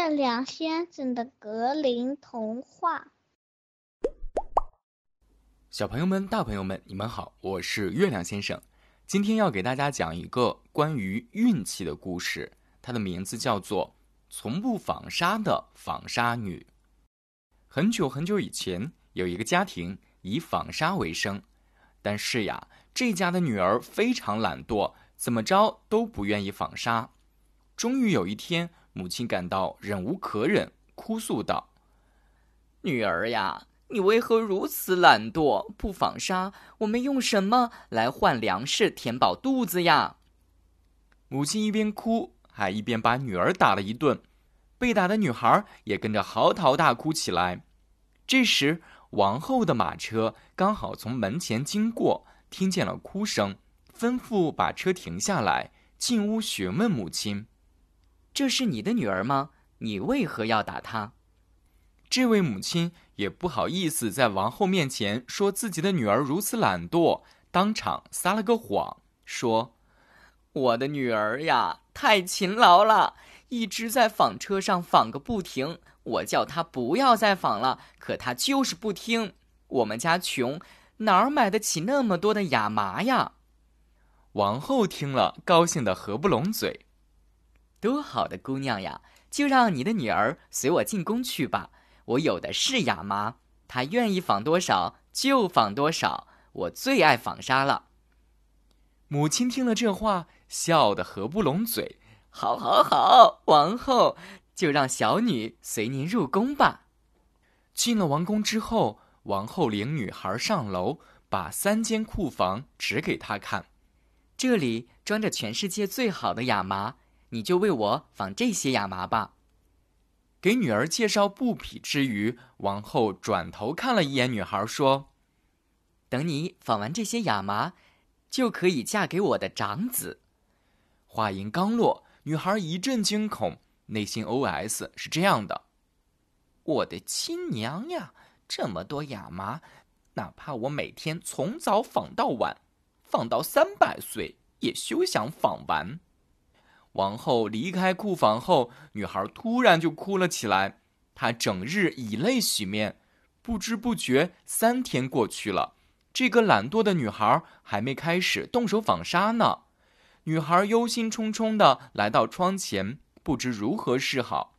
月亮先生的格林童话。小朋友们、大朋友们，你们好，我是月亮先生。今天要给大家讲一个关于运气的故事，它的名字叫做《从不纺纱的纺纱女》。很久很久以前，有一个家庭以纺纱为生，但是呀，这家的女儿非常懒惰，怎么着都不愿意纺纱。终于有一天，母亲感到忍无可忍，哭诉道：“女儿呀，你为何如此懒惰，不纺纱？我们用什么来换粮食，填饱肚子呀？”母亲一边哭，还一边把女儿打了一顿。被打的女孩也跟着嚎啕大哭起来。这时，王后的马车刚好从门前经过，听见了哭声，吩咐把车停下来，进屋询问母亲。这是你的女儿吗？你为何要打她？这位母亲也不好意思在王后面前说自己的女儿如此懒惰，当场撒了个谎，说：“我的女儿呀，太勤劳了，一直在纺车上纺个不停。我叫她不要再纺了，可她就是不听。我们家穷，哪儿买得起那么多的亚麻呀？”王后听了，高兴得合不拢嘴。多好的姑娘呀！就让你的女儿随我进宫去吧。我有的是亚麻，她愿意纺多少就纺多少。我最爱纺纱了。母亲听了这话，笑得合不拢嘴。好，好，好，王后就让小女随您入宫吧。进了王宫之后，王后领女孩上楼，把三间库房指给她看。这里装着全世界最好的亚麻。你就为我纺这些亚麻吧。给女儿介绍布匹之余，王后转头看了一眼女孩，说：“等你纺完这些亚麻，就可以嫁给我的长子。”话音刚落，女孩一阵惊恐，内心 OS 是这样的：“我的亲娘呀，这么多亚麻，哪怕我每天从早纺到晚，纺到三百岁，也休想纺完。”王后离开库房后，女孩突然就哭了起来。她整日以泪洗面，不知不觉三天过去了。这个懒惰的女孩还没开始动手纺纱呢。女孩忧心忡忡的来到窗前，不知如何是好。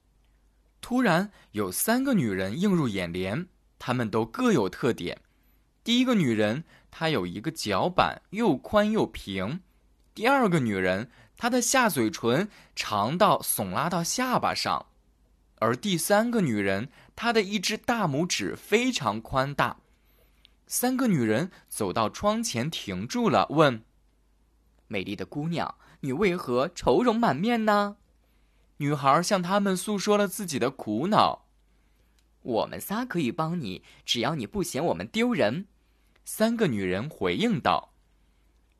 突然，有三个女人映入眼帘，她们都各有特点。第一个女人，她有一个脚板，又宽又平。第二个女人。她的下嘴唇长到耸拉到下巴上，而第三个女人，她的一只大拇指非常宽大。三个女人走到窗前停住了，问：“美丽的姑娘，你为何愁容满面呢？”女孩向他们诉说了自己的苦恼。我们仨可以帮你，只要你不嫌我们丢人。三个女人回应道。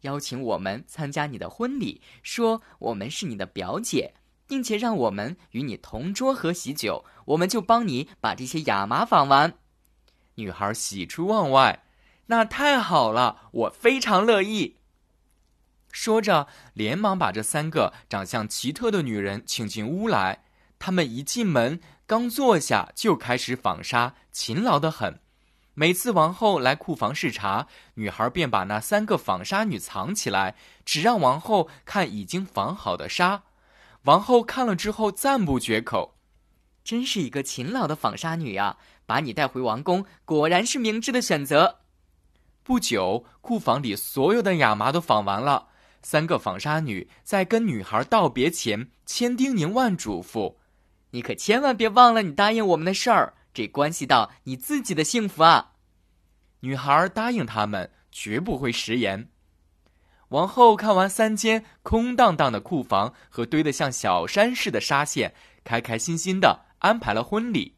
邀请我们参加你的婚礼，说我们是你的表姐，并且让我们与你同桌喝喜酒，我们就帮你把这些亚麻纺完。女孩喜出望外，那太好了，我非常乐意。说着，连忙把这三个长相奇特的女人请进屋来。她们一进门，刚坐下就开始纺纱，勤劳的很。每次王后来库房视察，女孩便把那三个纺纱女藏起来，只让王后看已经纺好的纱。王后看了之后赞不绝口：“真是一个勤劳的纺纱女呀！把你带回王宫，果然是明智的选择。”不久，库房里所有的亚麻都纺完了。三个纺纱女在跟女孩道别前，千叮咛万嘱咐：“你可千万别忘了你答应我们的事儿。”这关系到你自己的幸福啊！女孩答应他们，绝不会食言。王后看完三间空荡荡的库房和堆得像小山似的纱线，开开心心的安排了婚礼。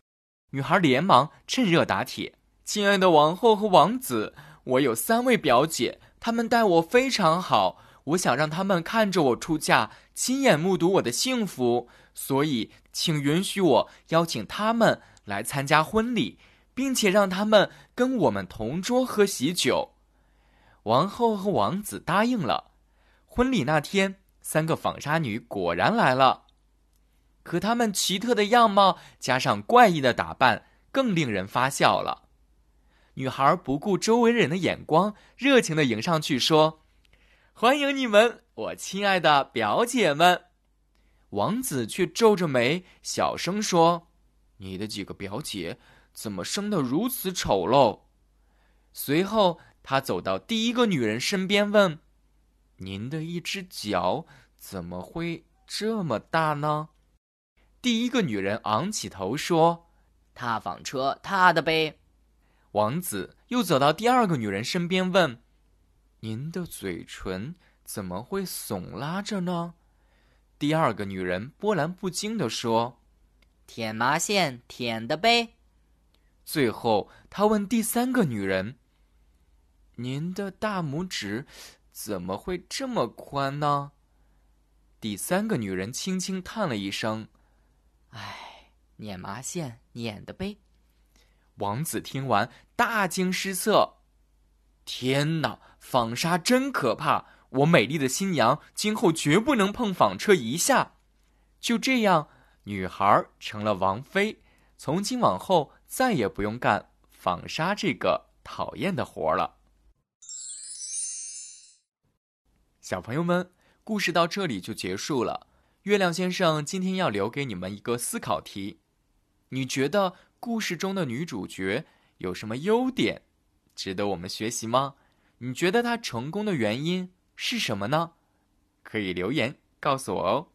女孩连忙趁热打铁：“亲爱的王后和王子，我有三位表姐，她们待我非常好，我想让他们看着我出嫁，亲眼目睹我的幸福，所以请允许我邀请他们。”来参加婚礼，并且让他们跟我们同桌喝喜酒。王后和王子答应了。婚礼那天，三个纺纱女果然来了。可他们奇特的样貌加上怪异的打扮，更令人发笑了。女孩不顾周围人的眼光，热情的迎上去说：“欢迎你们，我亲爱的表姐们。”王子却皱着眉，小声说：“你的几个表姐怎么生得如此丑陋？”随后，他走到第一个女人身边，问：“您的一只脚怎么会这么大呢？”第一个女人昂起头说：“踏纺车踏的呗。”王子又走到第二个女人身边，问：“您的嘴唇怎么会耸拉着呢？”第二个女人波澜不惊地说：“舔麻线舔的呗。”最后，他问第三个女人：“您的大拇指怎么会这么宽呢？”第三个女人轻轻叹了一声：“唉，捻麻线捻的呗。”王子听完，大惊失色。天哪，纺纱真可怕！我美丽的新娘今后绝不能碰纺车一下。就这样，女孩成了王妃，从今往后再也不用干纺纱这个讨厌的活了。小朋友们，故事到这里就结束了。月亮先生今天要留给你们一个思考题：你觉得？故事中的女主角有什么优点，值得我们学习吗？你觉得她成功的原因是什么呢？可以留言告诉我哦。